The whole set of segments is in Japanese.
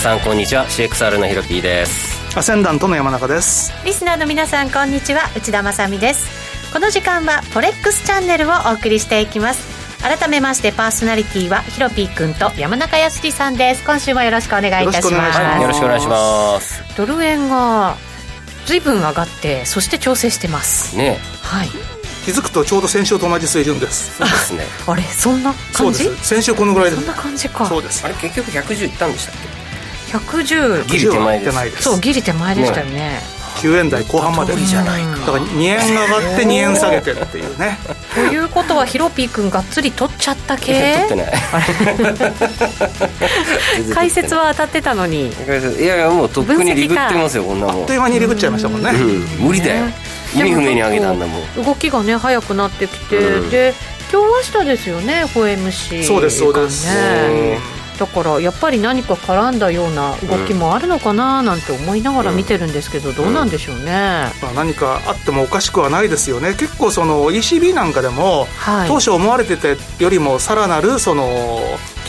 さんこんにちは。CXR のヒロピーです。アセンダントの山中です。リスナーの皆さんこんにちは。内田まさです。この時間はフォレックスチャンネルをお送りしていきます。改めましてパーソナリティはヒロピー君と山中康さんです。今週もよろしくお願いいたします。よろしくお願いします。ドル円が随分上がってそして調整してます。ね。はい。気づくとちょうど先週と同じ水準です。そうですね。あれそんな感じ？先週このぐらいで。そんな感じか。そうです。あれ結局110いったんでしたっけ？110ギリ手前です。ないですそうギリ手前でしたよね。ね。9円台後半まで。じゃないか。だから2円上がって2円下げてっていうね。ということはヒロピー君がっつり取っちゃった系。取ってない。解説は当たってたのに。いやいやもうとっくにリグってますよこんなもん。あっという間に入り口ちゃいましたもんね、うん、無理だよ。意味不明に上げたんだもん。動きがね早くなってきて、うん。で今日明日ですよね FOMC そうですそうですだからやっぱり何か絡んだような動きもあるのかななんて思いながら見てるんですけど、どうなんでしょうね、まあ、何かあってもおかしくはないですよね。結構その ECB なんかでも、はい。当初思われてたよりもさらなるその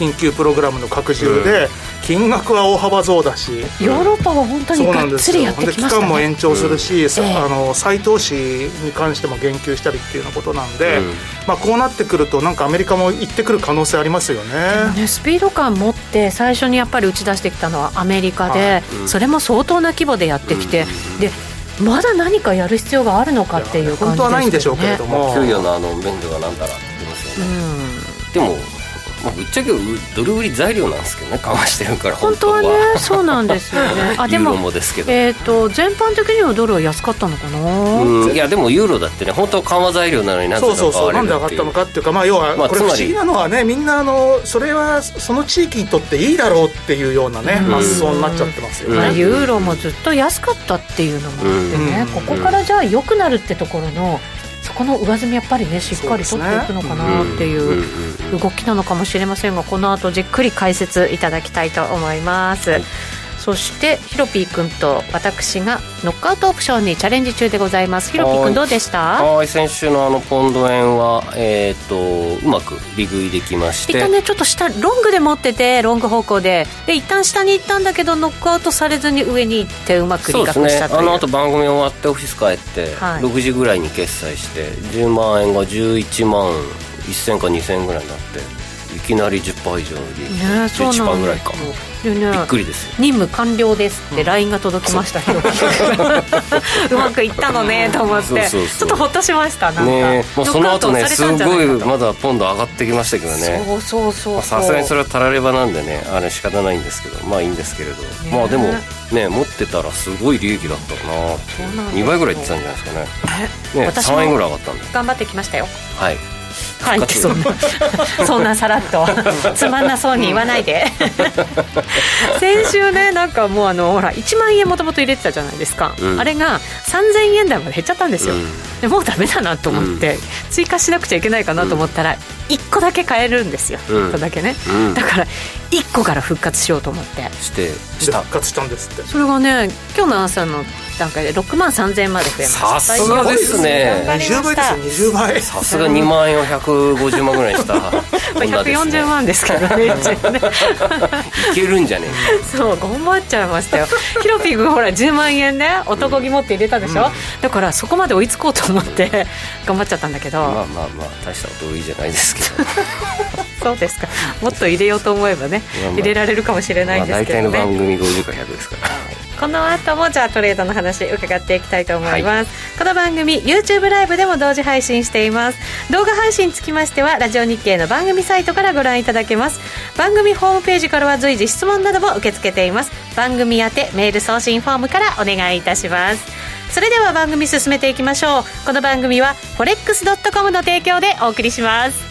緊急プログラムの拡充で、金額は大幅増だし、ヨーロッパは本当にそうながっつりやんですよってきましたで期間もね延長するし、さええ。あの再投資に関しても言及したりっていうようなことなんで、うん。まあ、こうなってくるとなんかアメリカも行ってくる可能性ありますよね。ね、スピード感持って最初にやっぱり打ち出してきたのはアメリカで、うん。それも相当な規模でやってきて、でまだ何かやる必要があるのかっていう感じですよね。本当はないんでしょうけれども、給与のあの面ではなんだらって言いますよね、うん。でも、まあ、ぶっちゃけドル売り材料なんですけどね緩和してるから本当はねそうなんですよね。あでもユーロもですけど、えー、と全般的にはドルは安かったのかな、うん、いやでもユーロだってね本当は緩和材料なのになぜかそうそうそう。なんで上がったのかっていうかまあ要はまあこれ不思議なのはねみんなあのそれはその地域にとっていいだろうっていうようなねうん。発想になっちゃってますようんまあ、ね。ユーロもずっと安かったっていうのもあってね、うん。ここからじゃあ良くなるってところのそこの上積みやっぱりねしっかり取っていくのかなっていんううん動きなのかもしれませんがこの後じっくり解説いただきたいと思います、はいそしてヒロピー君と私がノックアウトオプションにチャレンジ中でございます。ヒロピー君どうでした？はい。先週のあのポンド円はえっ、とうまく利食いできまして。一旦ねちょっと下ロングで持っててロング方向で。で一旦下に行ったんだけどノックアウトされずに上に行ってうまく利確したという。あの後番組終わってオフィス帰って、はい。6時ぐらいに決済して10万円が11万1000か2000円ぐらいになって。いきなり10%以上の利益、ねそうなんです11%ぐらいか。でねびっくりですよ。任務完了ですって LINE が届きました、ヒロピー君うまくいったのねと思って。ちょっとほっとしましたなんか、ねもうその後ねすごいまだポンド上がってきましたけどね。そうそうさすがにそれはたらればなんでねあれ仕方ないんですけど。まあいいんですけれど、まあでもね持ってたらすごい利益だったかなそうなんですよ。2倍ぐらいいってたんじゃないですかね。ね私も3円ぐらい上がったんで頑張ってきましたよ。はいはい。ってそんなそんなさらっと。つまんなそうに言わないで。先週ねなんかもうあのほら1万円もともと入れてたじゃないですか、うん。あれが3000円台まで減っちゃったんですよ、うん。でもうダメだなと思って、追加しなくちゃいけないかなと思ったら1個だけ買えるんですよ、うん。1個だけね、うん。だから1個から復活しようと思って。してでした。復活したんですって。それがね今日の朝の段階で6万3000円まで増えました。さすがですね。頑張りま20倍ですよ20倍。さすが2万円を150万ぐらいにした まあ女ですね140万ですけどね一応ね。いけるんじゃねそう頑張っちゃいましたよ。ヒロピー君ほら10万円ね男気持って入れたでしょ、だからそこまで追いつこうと思って頑張っちゃったんだけど、まあまあまあ大したこと多いじゃないですけど。そうですか。もっと入れようと思えばね入れられるかもしれないんですけどね、まあ大体の番組50か100ですからこの後もじゃあトレードの話伺っていきたいと思います、この番組 YouTube ライブでも同時配信しています。動画配信につきましてはラジオ日経の番組サイトからご覧いただけます。番組ホームページからは随時質問なども受け付けています。番組宛てメール送信フォームからお願いいたします。それでは番組進めていきましょう。この番組は forex.com の提供でお送りします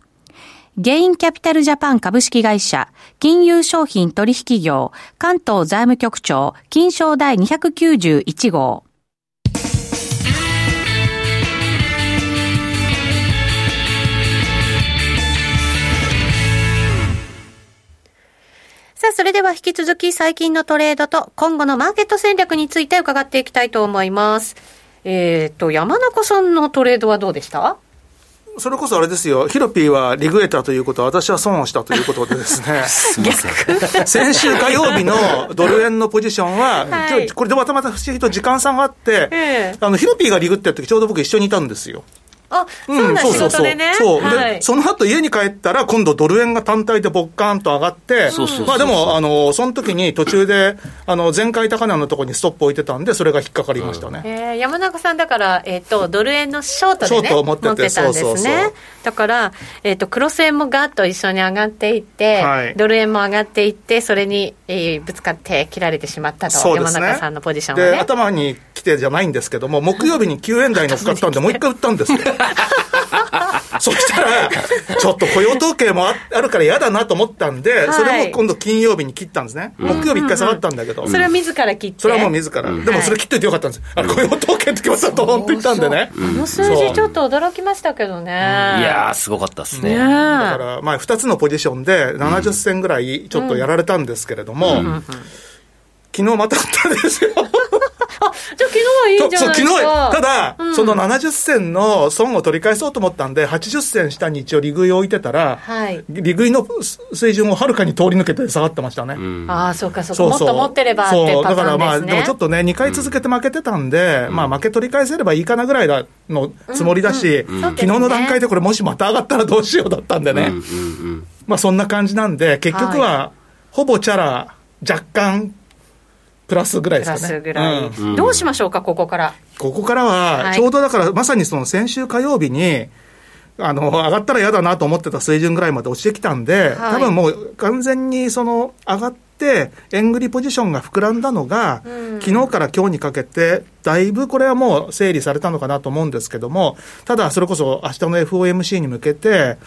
ゲインキャピタルジャパン株式会社、金融商品取引業、関東財務局長、金賞第291号。さあ、それでは引き続き最近のトレードと今後のマーケット戦略について伺っていきたいと思います。えっ、ー、と、山中さんのトレードはどうでした？それこそあれですよ、ヒロピーはリグエタということは、私は損をしたということでですね、先週火曜日のドル円のポジションは、はい、これでまたまた不思議と時間差があって、えー、あのヒロピーがリグってた時ちょうど僕一緒にいたんですよ。あ、そうなん、仕事でね。そう。で、その後家に帰ったら、今度ドル円が単体でボッカーンと上がって、まあでも、あの、その時に途中で、あの、前回高値のところにストップ置いてたんで、それが引っかかりましたね。え山中さんだから、えっ、と、ドル円のショートでね、ショートを持っててたんですね。だから、えっ、と、クロス円もガッと一緒に上がっていって、ドル円も上がっていって、それに、えぶつかって切られてしまったと、山中さんのポジションはね。頭に来てじゃないんですけども、木曜日に9円台乗っかったんで、もう一回売ったんですよ。そしたら、ちょっと雇用統計もあるから嫌だなと思ったんで、はい、それも今度金曜日に切ったんですね。木曜日一回下がったんだけど。それは自ら切って？それはもう自ら。でもそれ切っといてよかったんです。あの雇用統計って決まったと本当言ったんでね。あの数字ちょっと驚きましたけどね。いやー、すごかったですね。だから、まあ2つのポジションで70銭ぐらいちょっとやられたんですけれども、昨日またあったんですよ。あ、じゃあ昨日はいいんじゃないですか。昨日、ただ、うん、その70銭の損を取り返そうと思ったんで、80銭下に一応利食いを置いてたら、はい、利食いの水準をはるかに通り抜けて下がってましたね。うん、ああ、そうか、そうか。もっと持ってればってそう、だからまあ、でもちょっとね、2回続けて負けてたんで、うん、まあ負け取り返せればいいかなぐらいのつもりだし、昨日の段階でこれもしまた上がったらどうしようだったんでね。まあそんな感じなんで、結局は、ほぼチャラ、若干プラスぐらいですかね。プラスぐらい、うん、どうしましょうか、ここから。ここからは、ちょうどだから、まさにその先週火曜日に、あの、上がったら嫌だなと思ってた水準ぐらいまで落ちてきたんで、はい、多分もう完全にその、上がって、円売りポジションが膨らんだのが、うん、昨日から今日にかけて、だいぶこれはもう整理されたのかなと思うんですけども、ただそれこそ明日の FOMC に向けて、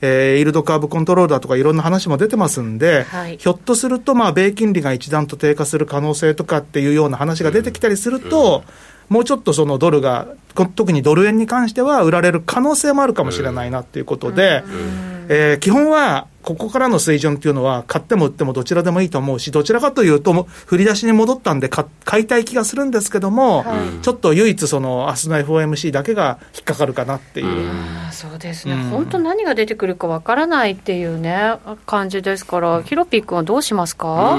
えー、イールドカーブコントローラーとかいろんな話も出てますんで、はい、ひょっとすると、まあ、米金利が一段と低下する可能性とかっていうような話が出てきたりすると、うん、もうちょっとそのドルが、特にドル円に関しては売られる可能性もあるかもしれないなっていうことで、うん、えー、基本はここからの水準っていうのは、買っても売ってもどちらでもいいと思うし、どちらかというと、振り出しに戻ったんで買、買いたい気がするんですけども、はい、ちょっと唯一、その明日の FOMC だけが引っかかるかなっていう。うそうですね、本当、何が出てくるかわからないっていうね、感じですから、ヒロピー君はどうしますか？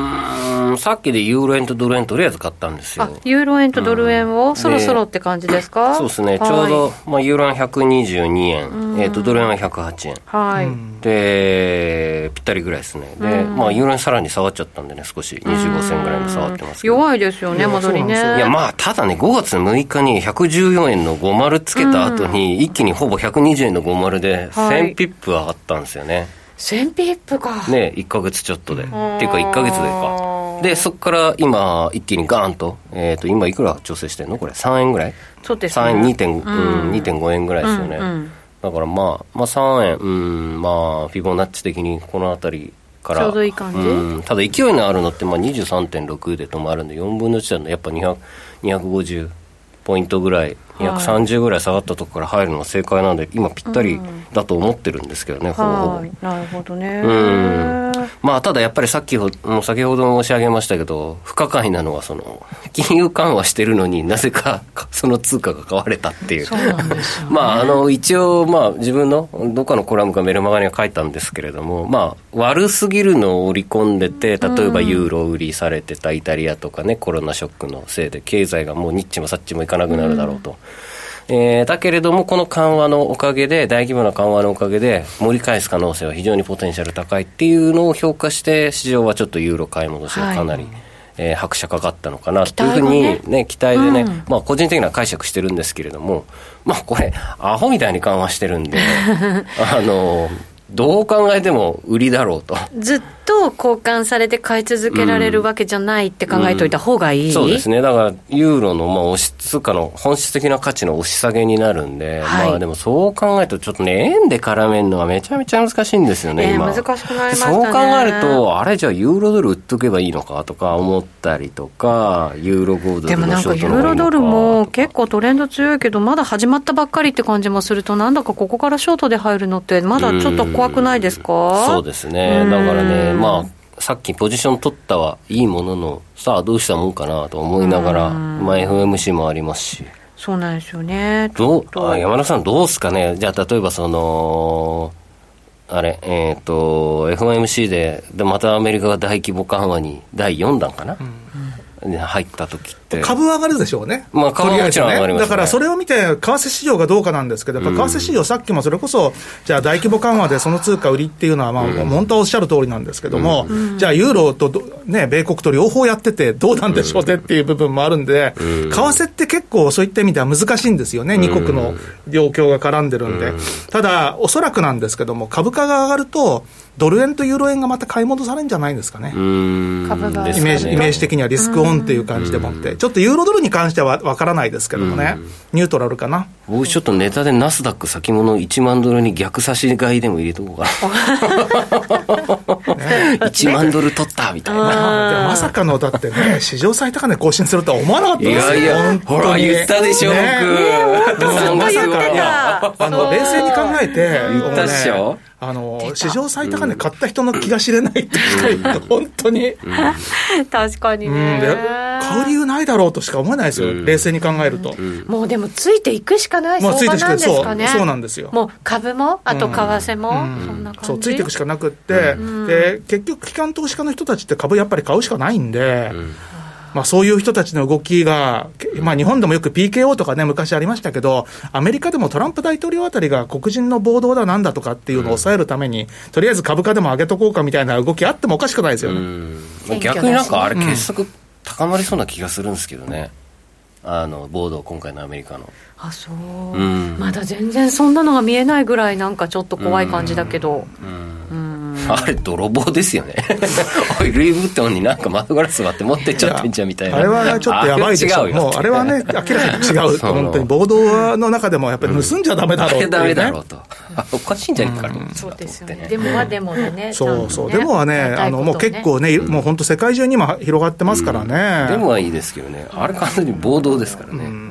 さっきでユーロ円とドル円、とりあえず買ったんですよ。ユーロ円とドル円を、そろそろって感じですか？そうですね、ちょうど、まあ、ユーロ円。122円、えー、とドル円は108円。はい、でぴったりぐらいですね、で、まあ、ユーロ円さらに下がっちゃったんでね、少し、25銭ぐらいに下がってます弱いですよね、戻りね。いや、まあ、ただね、5月6日に114円の50つけた後に、一気にほぼ120円の50で、1000ピップ上がったんですよね。1000ピップか。ね、1か月ちょっとで。っていうか、1か月でか。で、そこから今、一気にガーンと、えっ、ー、と、今いくら調整してんのこれ、3円ぐらい？そうですね。3円、2.5、うん、2.5円ぐらいですよね。うんうんだからまあ、まあ3円、うん、まあ、フィボナッチ的にこの辺りから。ちょうどいい感じ、うん、ただ勢いのあるのって、まあ23.6で止まるんで、4分の1だとやっぱ200 250ポイントぐらい230ぐらい下がったところから入るのが正解なんで、今ぴったりだと思ってるんですけどね、ほぼほぼ。なるほどね。うん。まあ、ただやっぱりさっきほもう先ほど申し上げましたけど、不可解なのは、その、金融緩和してるのになぜかその通貨が買われたっていう。そうなんですよ、ね、まあ、あの、一応、まあ、自分のどっかのコラムかメルマガには書いたんですけれども、まあ、悪すぎるのを織り込んでて、例えばユーロ売りされてたイタリアとかね、コロナショックのせいで、経済がもうニッチもサッチもいかなくなるだろうと。うん、えー、だけれども、この緩和のおかげで、大規模な緩和のおかげで、盛り返す可能性は非常にポテンシャル高いっていうのを評価して、市場はちょっとユーロ買い戻しがかなり、はい、えー、拍車かかったのかなというふうにね、ね。期待でね、うん、まあ個人的な解釈してるんですけれども、まあこれ、アホみたいに緩和してるんで、あの、どう考えても売りだろうと。ずっと交換されて買い続けられるわけじゃないって考えといた方がいい、うん。うん、そうですね、だからユーロのまあ押し通貨の本質的な価値の押し下げになるんで、はい、まあでもそう考えると、ちょっとね、円で絡めるのはめちゃめちゃ難しいんですよね、えー、今。難しくなりました、ね、そう考えると、あれじゃあユーロドル売っとけばいいのかとか思ったりとか、ユーロゴールドでもなんかユーロドルも結構トレンド強いけど、まだ始まったばっかりって感じもすると、なんだかここからショートで入るのって、まだちょっと怖くないですか？そうですね、だからね、まあ、さっきポジション取ったはいいものの、さあどうしたもんかなと思いながら、まあ、FMC もありますし。そうなんですよね。どう？あ山田さん、どうですかね、じゃあ、例えばその、あれ、えっ、ー、と、FOMC で、で、またアメリカが大規模緩和に第4弾かな、うん。入った時って。株上がるでしょうね、まあ、株はもちろん上がります、ね、だからそれを見て、為替市場がどうかなんですけど、やっぱ為替市場、さっきもそれこそ、じゃあ大規模緩和でその通貨売りっていうのは、まあ、本当はおっしゃる通りなんですけども、じゃあ、ユーロと、ね、米国と両方やってて、どうなんでしょうねっていう部分もあるんで、為替って結構そういった意味では難しいんですよね、2国の状況が絡んでるんで。ただ、おそらくなんですけども、株価が上がると、ドル円とユーロ円がまた買い戻されるんじゃないんですかね。株が、イメージ、イメージ的にはリスクオンっていう感じでもって、ちょっとユーロドルに関してはわからないですけどもね、ニュートラルかな。僕ちょっとネタでナスダック先物1万ドルに逆差し買いでも入れとこうかな。ね、1万ドル取ったみたいな。まさかの、だってね、史上最高値更新するとは思わなかったですよ。いやいや、ほら、言ったでしょ、ね、僕。あの、冷静に考えて、言ったでしょ？あの史上最高値買った人の気が知れないって聞かれると、本当に、確かにね、買う理由ないだろうとしか思えないですよ、冷静に考えると、もうでも、ついていくしかない相場なんですかね、そうなんですよ。もう株も、あと為替も、そんな感じ。そうついていくしかなくって、で結局、機関投資家の人たちって株やっぱり買うしかないんで。まあ、そういう人たちの動きが、まあ、日本でもよく PKO とかね、昔ありましたけど、アメリカでもトランプ大統領あたりが黒人の暴動だなんだとかっていうのを抑えるために、うん、とりあえず株価でも上げとこうかみたいな動きあってもおかしくないですよね。逆になんかあれ、結束高まりそうな気がするんですけどね。あの暴動、今回のアメリカの。あそう、うん、まだ全然そんなのが見えないぐらい、なんかちょっと怖い感じだけど。うん、うんあれ泥棒ですよね。おいルイ・ヴットンになんか窓ガラス割って持ってっちゃってんじゃんみたいな。あれはちょっとやばいでしょ。もうあれはね 明らかに違う。本当に暴動の中でもやっぱり盗んじゃダメだろうって、ね、ダメだろう。とおかしいんじゃないか。な、そうですよね。デモはデモでねそうそう、デモはねあのもう結構ね、もう本当世界中に今広がってますからね、デモはいいですけどね。あれ完全に暴動ですからね、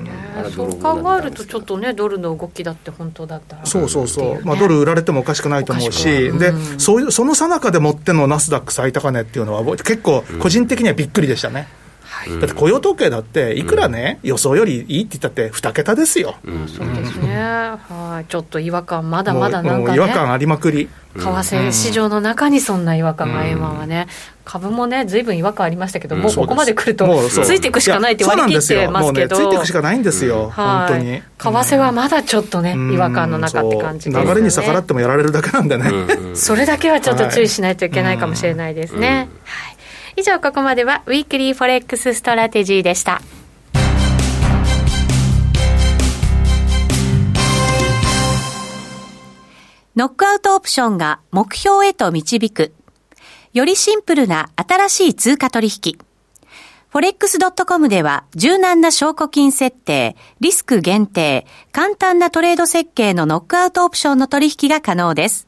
そう考えると、ちょっとね、ドルの動きだって本当だったら、そうそうそう、まあ、ドル売られてもおかしくないと思うし、でそういうそのさなかでもってのナスダック最高値っていうのは、結構、個人的にはびっくりでしたね。だって雇用統計だって、いくらね、予想よりいいって言ったって、2桁ですよ、そうですね、はい、ちょっと違和感、まだまだなんか、ね、違和感ありまくり。為替市場の中にそんな違和感が今はね、株もね、ずいぶん違和感ありましたけど、もうここまで来ると、ついていくしかないって割り切ってますけど、ついていくしかないんですよ、本当に。為替はまだちょっとね、違和感の中って感じです流れに逆らってもやられるだけなんでね、それだけはちょっと注意しないといけないかもしれないですね。はい以上ここまでは Weekly Forex Strategy でした。ノックアウトオプションが目標へと導く。よりシンプルな新しい通貨取引。forex.com では柔軟な証拠金設定、リスク限定、簡単なトレード設計のノックアウトオプションの取引が可能です。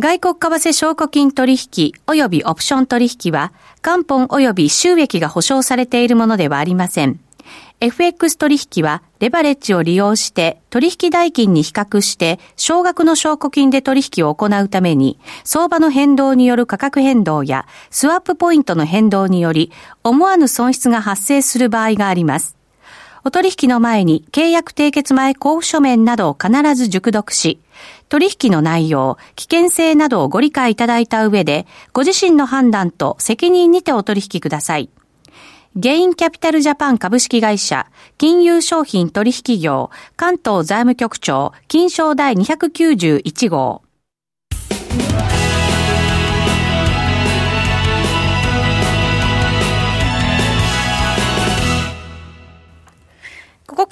外国為替証拠金取引及びオプション取引は元本及び収益が保証されているものではありません。FX 取引はレバレッジを利用して取引代金に比較して少額の証拠金で取引を行うために相場の変動による価格変動やスワップポイントの変動により思わぬ損失が発生する場合があります。お取引の前に契約締結前交付書面などを必ず熟読し、取引の内容、危険性などをご理解いただいた上で、ご自身の判断と責任にてお取引ください。ゲインキャピタルジャパン株式会社、金融商品取引業、関東財務局長、金賞第291号。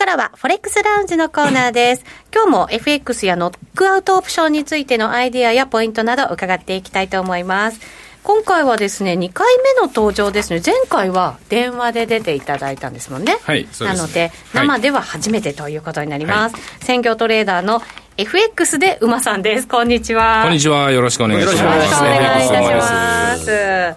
からは、フォレックスラウンジのコーナーです。今日も FX やノックアウトオプションについてのアイディアやポイントなど伺っていきたいと思います。今回はですね、2回目の登場ですね。前回は電話で出ていただいたんですもんね。はい、なので、生では初めてということになります。はい、専業トレーダーの FX で馬さんです。こんにちは。こんにちは。よろしくお願いします。よろしくお願いいたします。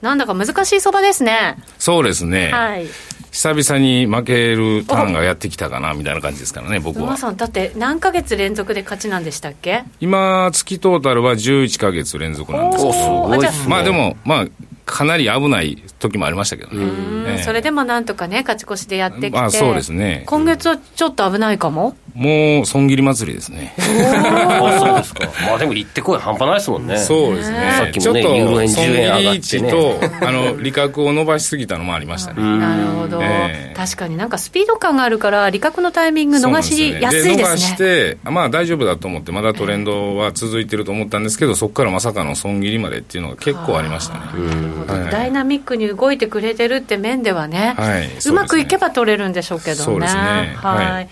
なんだか難しい相場ですね。そうですね。はい。久々に負けるターンがやってきたかなみたいな感じですからね、僕は。馬さん、だって何ヶ月連続で勝ちなんでしたっけ？今、月トータルは11か月連続なんですけど、まあでも、まあ、かなり危ない時もありましたけどね、えー、それでもなんとかね、勝ち越しでやってきて、まあ、そうですね。今月はちょっと危ないかも？もう損切り祭りですね。ですか。まあでも行ってこい半端ないですもんね。そうですね。さっきもね、ユーロ円10円上がってね。と、あの、利確を伸ばしすぎたのもありましたね。なるほど、えー、確かになんかスピード感があるから、利確のタイミング逃しやすいですね。で伸ばして、まあ大丈夫だと思って、まだトレンドは続いてると思ったんですけど、そこからまさかの損切りまでっていうのが結構ありましたね。はい、ダイナミックに動いてくれてるって面ではね、はい、うまくいけば取れるんでしょうけどね。そうですね。はい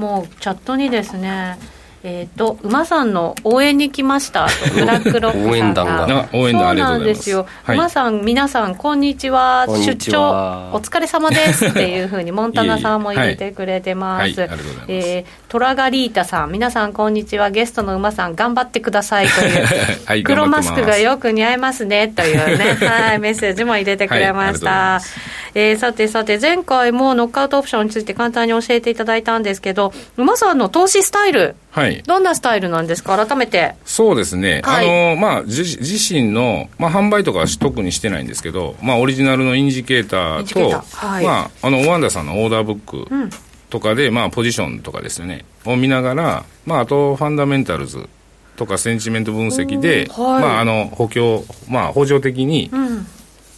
もうチャットにですねえっ、ー、と、馬さんの応援に来ました。ブラックロック 応援団が。応援団ありがとうございます。そうなんですよ。はい、馬さん、皆さん、こんにちは。出張、お疲れ様ですっていうふうに、モンタナさんも入れてくれてます。えトラガリータさん、皆さん、こんにちは。ゲストの馬さん、頑張ってくださいという、はい、黒マスクがよく似合いますねというね、はい、メッセージも入れてくれました。はい、えー、さてさて、前回もノックアウトオプションについて簡単に教えていただいたんですけど、馬さんの投資スタイル、はい、どんなスタイルなんですか、改めて。そうですね、はい、あのまあ、自自身の、まあ、販売とかは特にしてないんですけど、まあ、オリジナルのインジケーターと、はい、まあ、あのワンダさんのオーダーブックとかで、うん、まあ、ポジションとかですね、を見ながら、まあ、あとファンダメンタルズとかセンチメント分析で、はい、まあ、あの補強、まあ、補助的に、うん、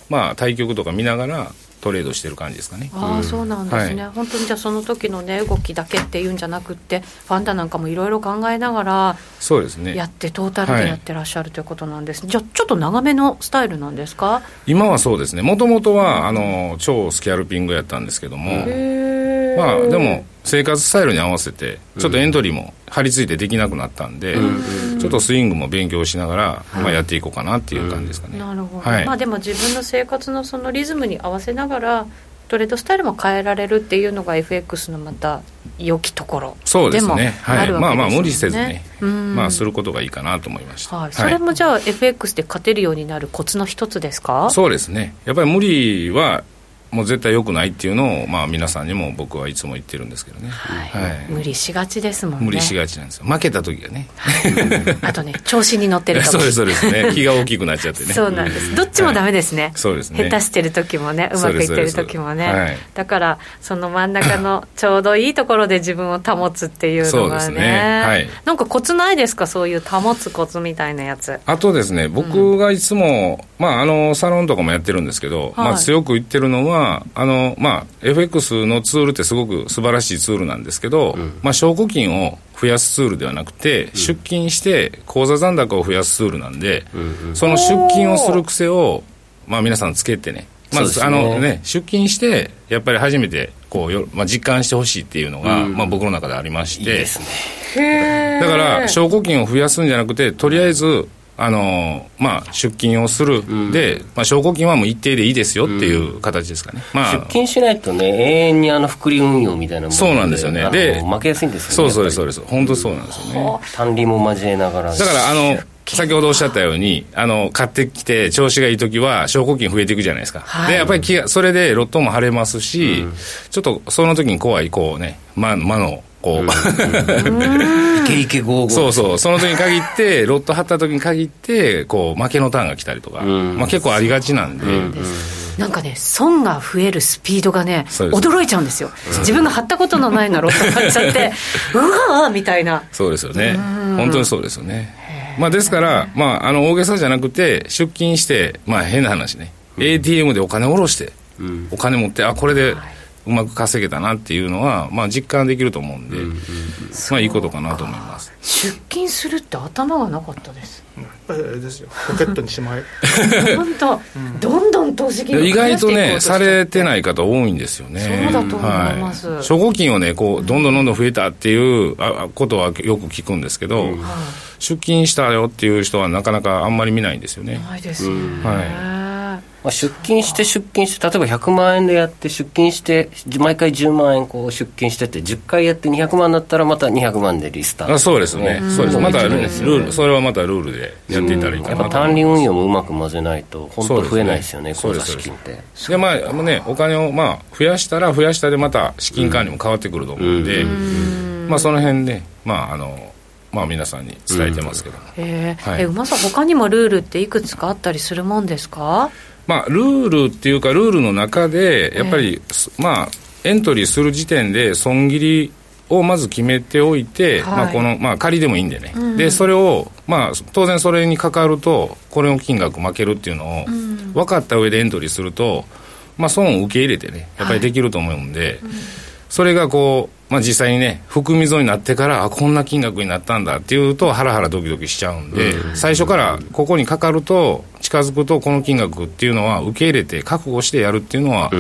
まあ、対局とか見ながら、トレードしてる感じですかね。ああ、そうなんですね、はい、本当にじゃあ、その時のね、動きだけっていうんじゃなくて、ファンダなんかもいろいろ考えながら、そうですね。やって、トータルでやってらっしゃるということなんです、ね、じゃあ、ちょっと長めのスタイルなんですか？今はそうですね、もともとは、あの超スキャルピングやったんですけども、まあ、でも、生活スタイルに合わせて、ちょっとエントリーも張り付いてできなくなったんで、うん、ちょっとスイングも勉強しながら、まあ、やっていこうかなっていう感じですかね。なるほど、はい、まあ、でも自分の生活のそのリズムに合わせながら、トレードスタイルも変えられるっていうのが FX のまた良きところそうですね。はい、まあまあ無理せずね、まあすることがいいかなと思いました、はい、それもじゃあ FX で勝てるようになるコツの一つですか？そうですね。やっぱり無理はもう絶対良くないっていうのを、まあ、皆さんにも僕はいつも言ってるんですけどね、はい。はい、無理しがちですもんね。無理しがちなんですよ。負けた時がね、あとね調子に乗ってる そうですそうですね。気が大きくなっちゃってね。そうなんです。どっちもダメですね、はい、そうですね。下手してる時もねうまくいってる時もね、はい、だからその真ん中のちょうどいいところで自分を保つっていうのがね。ね、はい、なんかコツないですか？そういう保つコツみたいなやつ。あとですね僕がいつも、うん、まああのサロンとかもやってるんですけど、まあ強く言ってるのはあのまあ、FX のツールってすごく素晴らしいツールなんですけど、うん、まあ、証拠金を増やすツールではなくて、うん、出金して口座残高を増やすツールなんで、うんうん、その出金をする癖を、まあ、皆さんつけてね、まず、ね、あのね、出金して、やっぱり初めてこうよ、まあ、実感してほしいっていうのが、まあ、僕の中でありまして。いいですね。だから証拠金を増やすんじゃなくてとりあえずあのまあ、出金をする、うん、で、まあ、証拠金はもう一定でいいですよっていう形ですかね、まあ、出金しないとね、永遠にあの複利運用みたいなそうなんですよね、で負けやすいんですよね、そうそうです、そうです、本当そうなんですよね。単利も交えながら。だからあの先ほどおっしゃったように、あの、買ってきて調子がいいときは、証拠金増えていくじゃないですか。はい、で、やっぱりそれでロットも晴れますし、うん、ちょっとその時に怖い、こうね、魔の、こう、イケイケゴーゴー。そうそう。その時に限ってロット張った時に限ってこう負けのターンが来たりとか、まあ、結構ありがちなんで、なんかね、損が増えるスピードがね、驚いちゃうんですよ、自分が張ったことのないのロット張っちゃって、うわーみたいな。そうですよね、本当にそうですよね。まあ、ですから、まあ、あの大げさじゃなくて、出金して、まあ、変な話ね、ATM でお金下ろして、お金持って、あこれでうまく稼げたなっていうのは、まあ、実感できると思うんで、まあ、いいことかなと思います。出金するって頭がなかったです、うん、ですよ。ポケットにしまい。本当、どんどん投資金意外とねされてない方多いんですよね。そうだと思います、はい、証拠金をねこうどんどんどんどん増えたっていうことはよく聞くんですけど、うん、出金したよっていう人はなかなかあんまり見ないんですよね。ないですね、はいまあ、出金して出金して例えば100万円でやって出金して毎回10万円こう出金してて10回やって200万だったらまた200万でリスタート、あそうですね、そうです。またルールそれはまたルールでやっていたらいいかなやっぱ単利運用もうまく混ぜないと本当増えないですよね口座資金って。でまあねお金をまあ増やしたら増やしたでまた資金管理も変わってくると思うんで、まあその辺でまああのまあ、皆さんに伝えてますけども、うん、えー。はい、え馬さん、他にもルールっていくつかあったりするもんですか？まあ、ルールっていうか、ルールの中で、やっぱり、えー、まあ、エントリーする時点で、損切りをまず決めておいて、はい、まあ、この、まあ、仮でもいいんでね、うん、で、それを、まあ、当然それにかかると、これの金額負けるっていうのを、分かった上でエントリーすると、まあ、損を受け入れてね、やっぱりできると思うんで、はい。うん、それがこう、まあ、実際にね、含み損になってから、あこんな金額になったんだっていうと、ハラハラドキドキしちゃうんで、うん、最初からここにかかると、近づくと、この金額っていうのは、受け入れて、覚悟してやるっていうのは、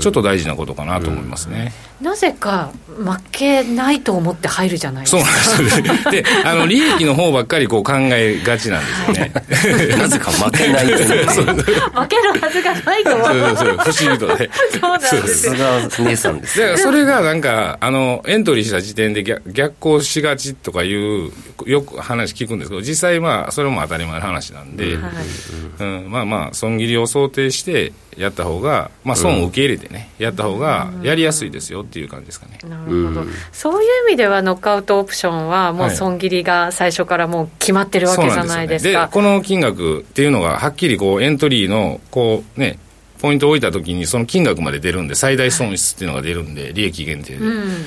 ちょっと大事なことかなと思いますね。なぜか負けないと思って入るじゃないですか。そうなんですよね。で、あの、利益の方ばっかりこう考えがちなんですよね。はい、なぜか負けないと負けるはずがないと思う。そうそう不思議とね。そうなんですよ。さすが姉さんです。それがなんか、あの、エントリーした時点で逆逆行しがちとかいう、よく話聞くんですけど、実際まあ、それも当たり前の話なんで、はい、うん、まあまあ、損切りを想定して、やった方が、まあ、損を受け入れてね、うん、やった方がやりやすいですよっていう感じですかね。なるほど、そういう意味では、ノックアウトオプションは、もう損切りが最初からもう決まってるわけじゃないですか。で、ね、この金額っていうのが、はっきりこうエントリーのこう、ね、ポイントを置いたときに、その金額まで出るんで、最大損失っていうのが出るんで、利益限定で。うん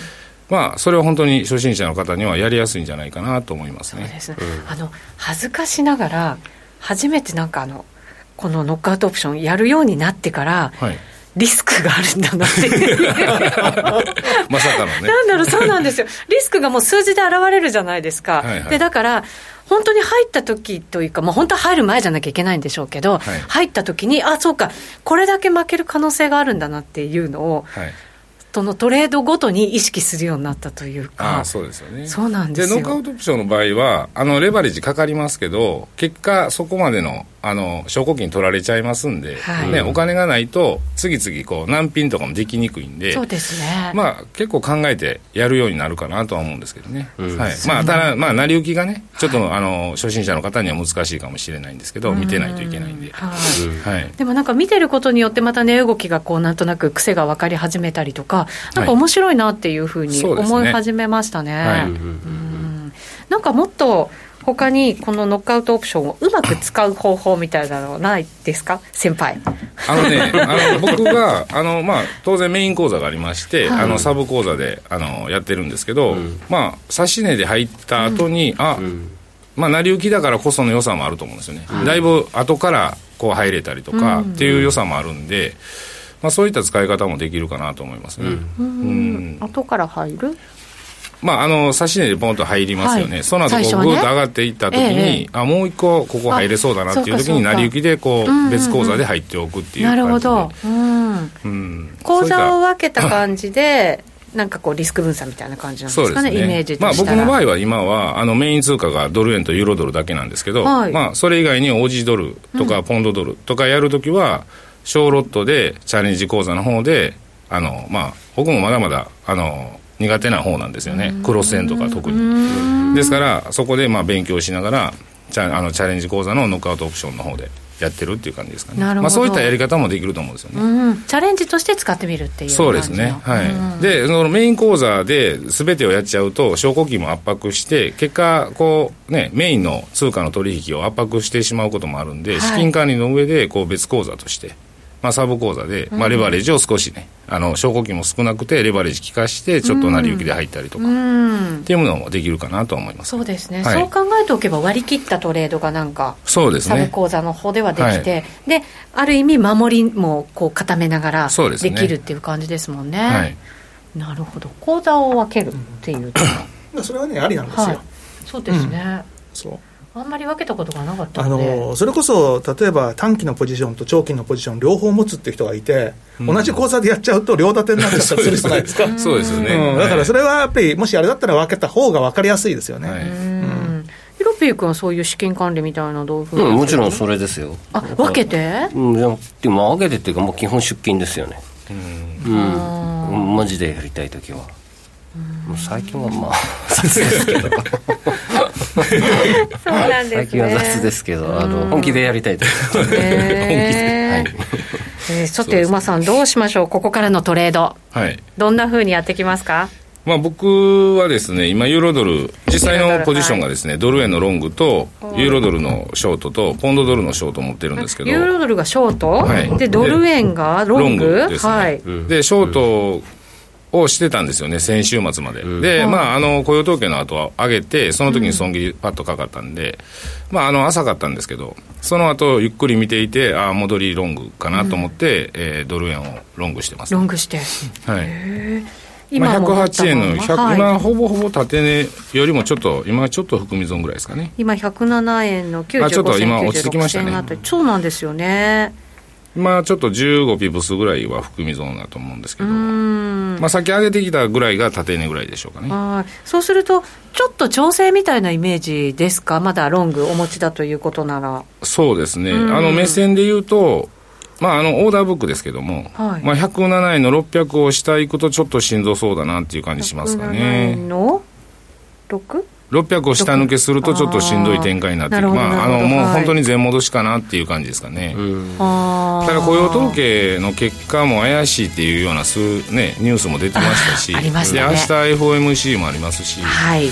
まあ、それは本当に初心者の方にはやりやすいんじゃないかなと思いますね。そうです、うん、あの恥ずかしながら初めてなんかあのこのノックアウトオプションやるようになってから、はい、リスクがあるんだなって まさかのね。なんだろうそうなんですよ。リスクがもう数字で現れるじゃないですか、はいはい、でだから本当に入った時というか、まあ、本当は入る前じゃなきゃいけないんでしょうけど、はい、入った時にあそうかこれだけ負ける可能性があるんだなっていうのを、はい。そのトレードごとに意識するようになったというか、あそうですよね。そうなんですでノックアウトオプションの場合は、あのレバレッジかかりますけど、結果、そこまでのあの証拠金取られちゃいますんで、はい、ね、お金がないと、次々こう難品とかもできにくいんで、そうですね、まあ、結構考えてやるようになるかなとは思うんですけどね、うん、はい。まあ、ただ、まあ、成り行きがね、ちょっと、はい、あの初心者の方には難しいかもしれないんですけど、見てないといけないんで、はい、はい、でもなんか見てることによって、また値、ね、動きがこうなんとなく癖が分かり始めたりとか、なんか面白いなっていうふうに思い始めましたね。はい、うん。なんかもっと他にこのノックアウトオプションをうまく使う方法みたいなのないですか？先輩。あのねあの 僕があの、まあ、当然メイン講座がありまして、はい、あのサブ講座であのやってるんですけど、うん、まあ指し値で入った後に、うん、あ、うん、まあ成り行きだからこその良さもあると思うんですよね、だいぶ後からこう入れたりとかっていう良さもあるんで、まあ、そういった使い方もできるかなと思いますね、うん。後から入る？まあ、あの指し値でポンと入りますよね、はい、その後こうぐーっと上がっていったときに、ええ、あもう一個ここ入れそうだなっていうときに、成り行きでこう、別口座で入っておくっていう感じで、なるほど、うん、うん、口座を分けた感じで、なんかこうリスク分散みたいな感じなんですかね、ね。イメージまあ、僕の場合は今はあのメイン通貨がドル円とユーロドルだけなんですけど、はい、まあ、それ以外にオージードルとかポンドドルとかやるときは、小ロットでチャレンジ口座の方であの、まあ、僕もまだまだあの苦手な方なんですよね、クロス円とか特に。ですから、そこでまあ勉強しながら、チャあのチャレンジ講座のノックアウトオプションの方でやってるっていう感じですかね。まあ、そういったやり方もできると思うんですよね、うん、チャレンジとして使ってみるっていうそうですね。はい。で、そのメイン講座で全てをやっちゃうと、証拠金も圧迫して、結果、こう、ね、メインの通貨の取引を圧迫してしまうこともあるんで、はい、資金管理の上で、こう、別口座として、まあ、サブ口座で、まあ、レバレッジを少しね、あの証拠金も少なくてレバレッジ効かしてちょっと成り行きで入ったりとか、っていうものもできるかなと思います。そうですね、はい、そう考えておけば割り切ったトレードがなんかそうですね。サブ口座の方ではできて、はい、である意味守りもこう固めながらできるっていう感じですもんね、ねはい、なるほど。口座を分けるっていう。それはねありなんですよ、そうですね、うん、そうあんまり分けたことがなかったあのそれこそ例えば短期のポジションと長期のポジション両方持つっていう人がいて、うん、同じ口座でやっちゃうと両立てになってたりするじゃないですか。そうですよね、うん、だからそれはやっぱりもしあれだったら分けた方が分かりやすいですよね、はいヒロピー君はそういう資金管理みたいなどういうふううん、もちろんそれですよ。あ分けて？うんでも分けてっていうかもう基本出金ですよね。うん、うん、マジでやりたい時はもう最近はまあ雑ですけどそうなんです、ね、最近は雑ですけどあの本気でやりたいと思います、えー、はい。えー、さて馬さんどうしましょう？ここからのトレード、はい、どんなふうにやってきますか？まあ、僕はですね、今、ユーロドル、実際のポジションがですね、ドル円のロングと、ユーロドルのショートと、ポンドドルのショートを持ってるんですけど、ユーロドルがショート、はい、で、ドル円がロングですね、はい、で、ショートをしてたんですよね、先週末まで。うん、で、まあ、あの、雇用統計の後は上げて、その時に損切りパッとかかったんで、うん、まあ、あの、浅かったんですけど、その後、ゆっくり見ていて、ああ、戻りロングかなと思って、うん、えー、ドル円をロングしてます。ロングして。はい。今108円の100、はい、今ほぼほぼ縦値よりもちょっと今ちょっと含み損ぐらいですかね。今107円の95銭あちょっと今落ちてきましたね。そうなんですよね。まあちょっと15ピプスぐらいは含み損だと思うんですけどまあ先上げてきたぐらいが縦値ぐらいでしょうかね。そうするとちょっと調整みたいなイメージですか？まだロングお持ちだということなら。そうですね。あの目線で言うとまあ、あのオーダーブックですけども、はい、まあ、107円の600を下行くとちょっとしんどそうだなっていう感じしますかね。107円の？6? 600を下抜けするとちょっとしんどい展開になってまあ、あのもう本当に全戻しかなっていう感じですかね、はい、ただ雇用統計の結果も怪しいっていうような数、ね、ニュースも出てましたし、ありましね、で明日 FOMC もありますし、はい、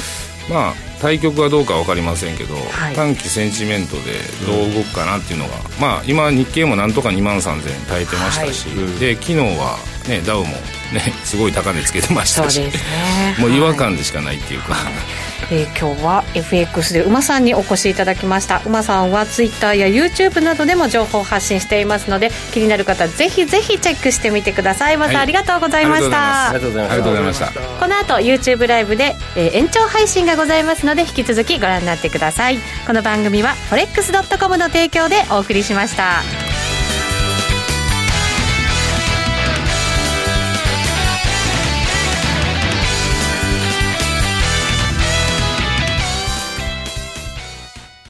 まあ、対局はどうか分かりませんけど、はい、短期センチメントでどう動くかなっていうのが、まあ、今、日経もなんとか2万3000円耐えてましたし、はい、で昨日は、ね、ダウも、ね、すごい高値つけてましたし、ね、もう違和感でしかないっていうか。はい。えー、今日は FX で馬さんにお越しいただきました。馬さんは Twitter や YouTube などでも情報発信していますので気になる方ぜひぜひチェックしてみてください。馬さん、はい、ありがとうございました。ありがとうございました。この後 YouTube ライブで、えー、延長配信がございますので引き続きご覧になってください。この番組は forex.com の提供でお送りしました